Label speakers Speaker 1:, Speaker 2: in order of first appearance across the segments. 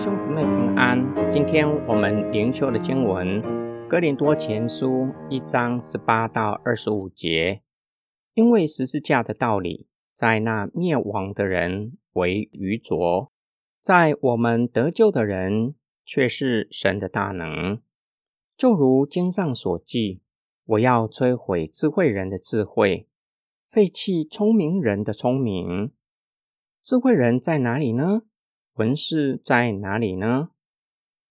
Speaker 1: 兄姊妹平安。今天我们灵修的经文《哥林多前书》一章十八到二十五节。因为十字架的道理，在那灭亡的人为愚拙，在我们得救的人却是神的大能。就如经上所记：“我要摧毁智慧人的智慧，废弃聪明人的聪明。”智慧人在哪里呢？文士在哪里呢？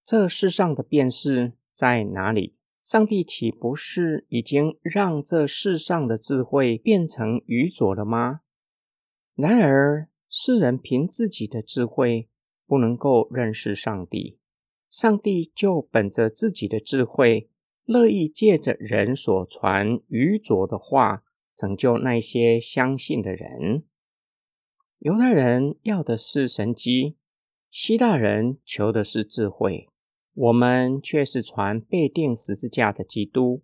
Speaker 1: 这世上的辨识在哪里？上帝岂不是已经让这世上的智慧变成愚拙了吗？然而世人凭自己的智慧不能够认识上帝，上帝就本着自己的智慧，乐意借着人所传愚拙的话，拯救那些相信的人。犹太人要的是神机。希腊人求的是智慧，我们却是传被钉十字架的基督。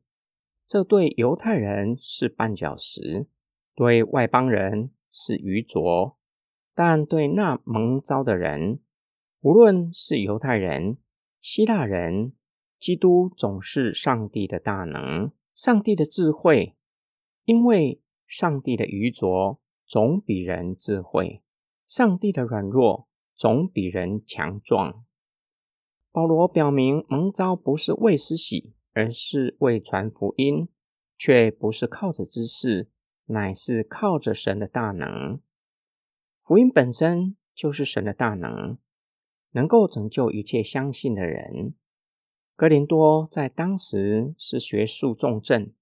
Speaker 1: 这对犹太人是绊脚石，对外邦人是愚拙，但对那蒙召的人，无论是犹太人、希腊人，基督总是上帝的大能，上帝的智慧。因为上帝的愚拙总比人智慧，上帝的软弱。总比人强壮。保罗表明，蒙召不是为施洗，而是为传福音，却不是靠着知识，乃是靠着神的大能。福音本身就是神的大能，能够拯救一切相信的人。格林多在当时是学术重镇，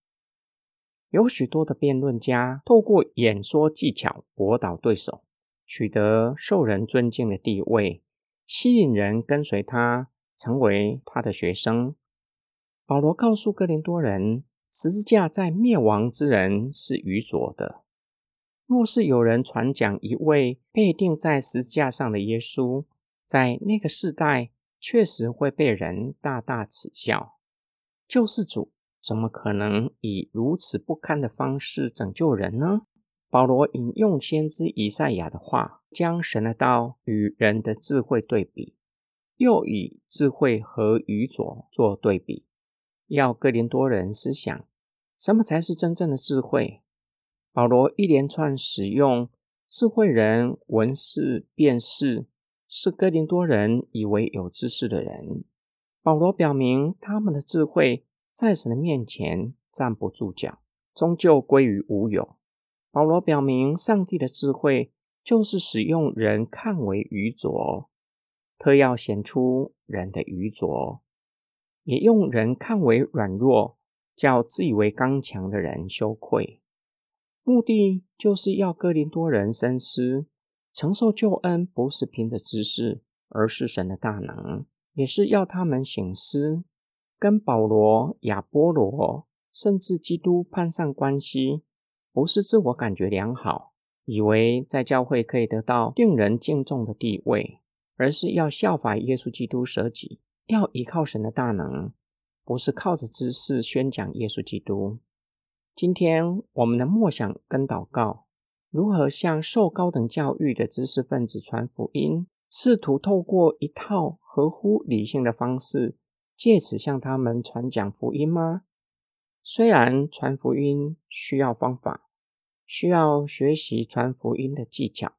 Speaker 1: 有许多的辩论家透过演说技巧驳倒对手。取得受人尊敬的地位，吸引人跟随他，成为他的学生。保罗告诉哥林多人，十字架在灭亡之人是愚拙的。若是有人传讲一位被钉在十字架上的耶稣，在那个时代确实会被人大大耻笑。救世主怎么可能以如此不堪的方式拯救人呢？保罗引用先知以赛亚的话，将神的道与人的智慧对比，又以智慧和愚拙做对比，要哥林多人思想什么才是真正的智慧。保罗一连串使用智慧人、文士、辨识，是哥林多人以为有知识的人。保罗表明他们的智慧在神的面前站不住脚，终究归于无有。保罗表明，上帝的智慧就是使用人看为愚拙，特要显出人的愚拙；也用人看为软弱，叫自以为刚强的人羞愧。目的就是要哥林多人深思，承受救恩不是凭着知识，而是神的大能；也是要他们醒思，跟保罗、亚波罗，甚至基督攀上关系。不是自我感觉良好，以为在教会可以得到令人敬重的地位，而是要效法耶稣基督舍己，要依靠神的大能，不是靠着知识宣讲耶稣基督。今天我们的默想跟祷告，如何向受高等教育的知识分子传福音，试图透过一套合乎理性的方式，借此向他们传讲福音吗？虽然传福音需要方法，需要学习传福音的技巧，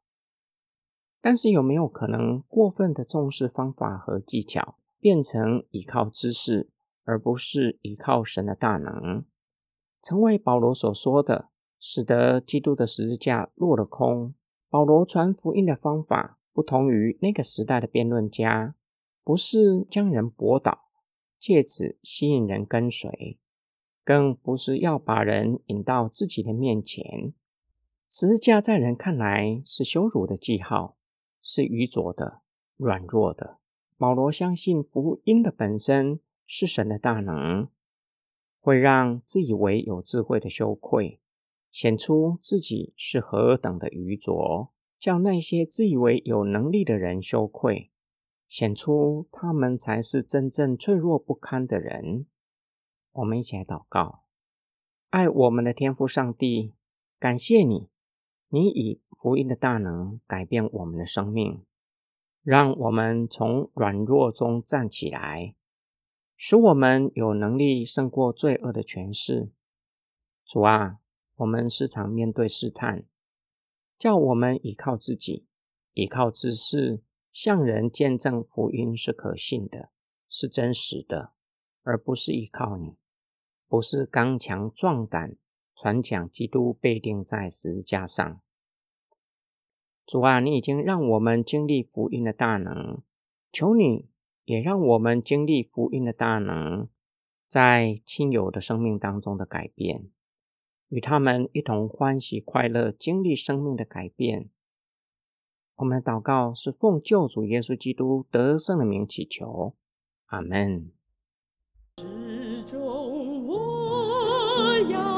Speaker 1: 但是有没有可能过分的重视方法和技巧，变成依靠知识，而不是依靠神的大能，成为保罗所说的，使得基督的十字架落了空？保罗传福音的方法不同于那个时代的辩论家，不是将人驳倒，借此吸引人跟随。更不是要把人引到自己的面前。十字架在人看来是羞辱的记号，是愚拙的、软弱的。保罗相信福音的本身是神的大能，会让自以为有智慧的羞愧，显出自己是何等的愚拙，叫那些自以为有能力的人羞愧，显出他们才是真正脆弱不堪的人。我们一起来祷告，爱我们的天父上帝，感谢你，你以福音的大能改变我们的生命，让我们从软弱中站起来，使我们有能力胜过罪恶的权势。主啊，我们时常面对试探，叫我们依靠自己，依靠知识，向人见证福音是可信的，是真实的，而不是依靠你，不是刚强壮胆传讲基督被钉在十字架上。主啊，你已经让我们经历福音的大能，求你也让我们经历福音的大能，在亲友的生命当中的改变，与他们一同欢喜快乐，经历生命的改变。我们的祷告是奉救主耶稣基督得胜的名祈求，阿门。这样